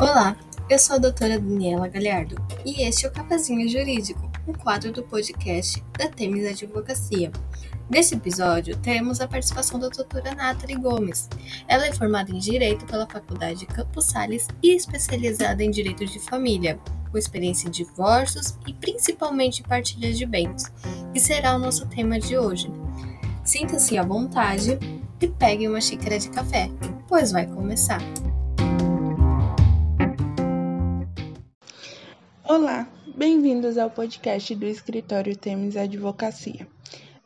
Olá, eu sou a doutora Daniela Galhardo e este é o Cafezinho Jurídico, um quadro do podcast da Temes Advocacia. Neste episódio, teremos a participação da doutora Nathalie Gomes. Ela é formada em Direito pela Faculdade Campos Sales e especializada em Direito de Família, com experiência em divórcios e principalmente partilha de bens, que será o nosso tema de hoje. Sinta-se à vontade e pegue uma xícara de café, pois vai começar. Olá, bem-vindos ao podcast do Escritório Temes Advocacia.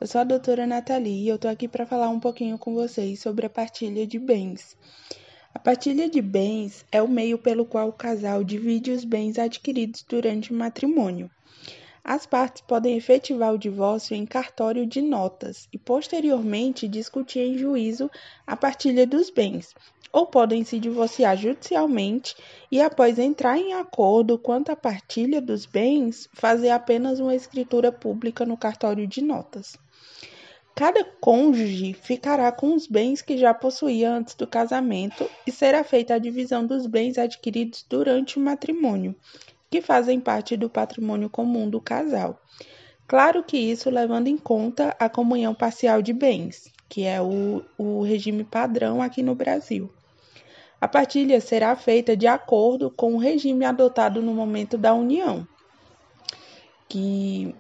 Eu sou a doutora Nathalie e eu tô aqui para falar um pouquinho com vocês sobre a partilha de bens. A partilha de bens é o meio pelo qual o casal divide os bens adquiridos durante o matrimônio. As partes podem efetivar o divórcio em cartório de notas e, posteriormente, discutir em juízo a partilha dos bens, ou podem se divorciar judicialmente e, após entrar em acordo quanto à partilha dos bens, fazer apenas uma escritura pública no cartório de notas. Cada cônjuge ficará com os bens que já possuía antes do casamento e será feita a divisão dos bens adquiridos durante o matrimônio, que fazem parte do patrimônio comum do casal. Claro que isso levando em conta a comunhão parcial de bens, que é o, o regime padrão aqui no Brasil. A partilha será feita de acordo com o regime adotado no momento da união, que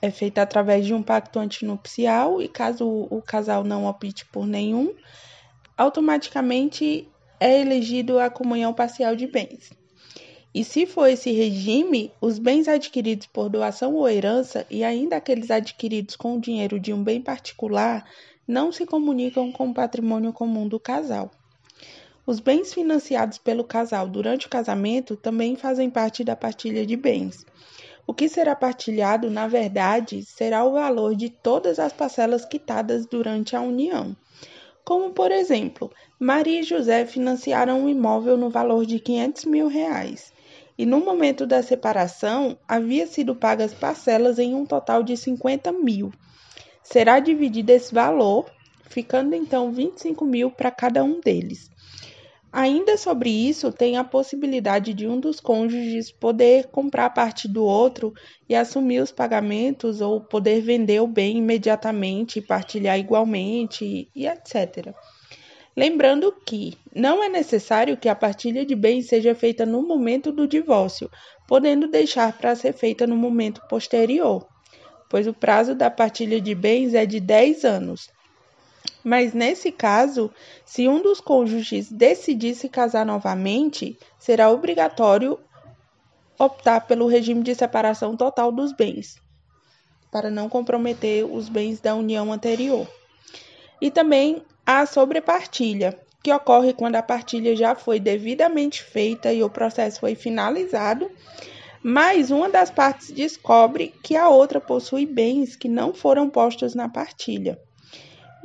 é feita através de um pacto antinupcial e caso o casal não opte por nenhum, automaticamente é elegido a comunhão parcial de bens. E se for esse regime, os bens adquiridos por doação ou herança e ainda aqueles adquiridos com o dinheiro de um bem particular não se comunicam com o patrimônio comum do casal. Os bens financiados pelo casal durante o casamento também fazem parte da partilha de bens. O que será partilhado, na verdade, será o valor de todas as parcelas quitadas durante a união. Como, por exemplo, Maria e José financiaram um imóvel no valor de 500 mil reais e no momento da separação havia sido pagas parcelas em um total de 50 mil. Será dividido esse valor, ficando então 25 mil para cada um deles. Ainda sobre isso, tem a possibilidade de um dos cônjuges poder comprar parte do outro e assumir os pagamentos ou poder vender o bem imediatamente, partilhar igualmente e etc. Lembrando que não é necessário que a partilha de bens seja feita no momento do divórcio, podendo deixar para ser feita no momento posterior, pois o prazo da partilha de bens é de 10 anos. Mas nesse caso, se um dos cônjuges decidir se casar novamente, será obrigatório optar pelo regime de separação total dos bens, para não comprometer os bens da união anterior. E também a sobrepartilha, que ocorre quando a partilha já foi devidamente feita e o processo foi finalizado, mas uma das partes descobre que a outra possui bens que não foram postos na partilha.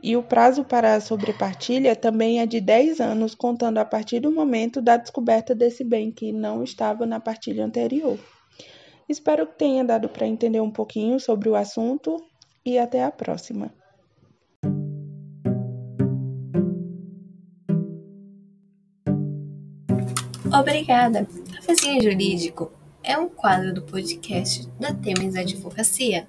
E o prazo para a sobrepartilha também é de 10 anos, contando a partir do momento da descoberta desse bem que não estava na partilha anterior. Espero que tenha dado para entender um pouquinho sobre o assunto e até a próxima. Obrigada! Cafezinho Jurídico é um quadro do podcast da Temes Advocacia.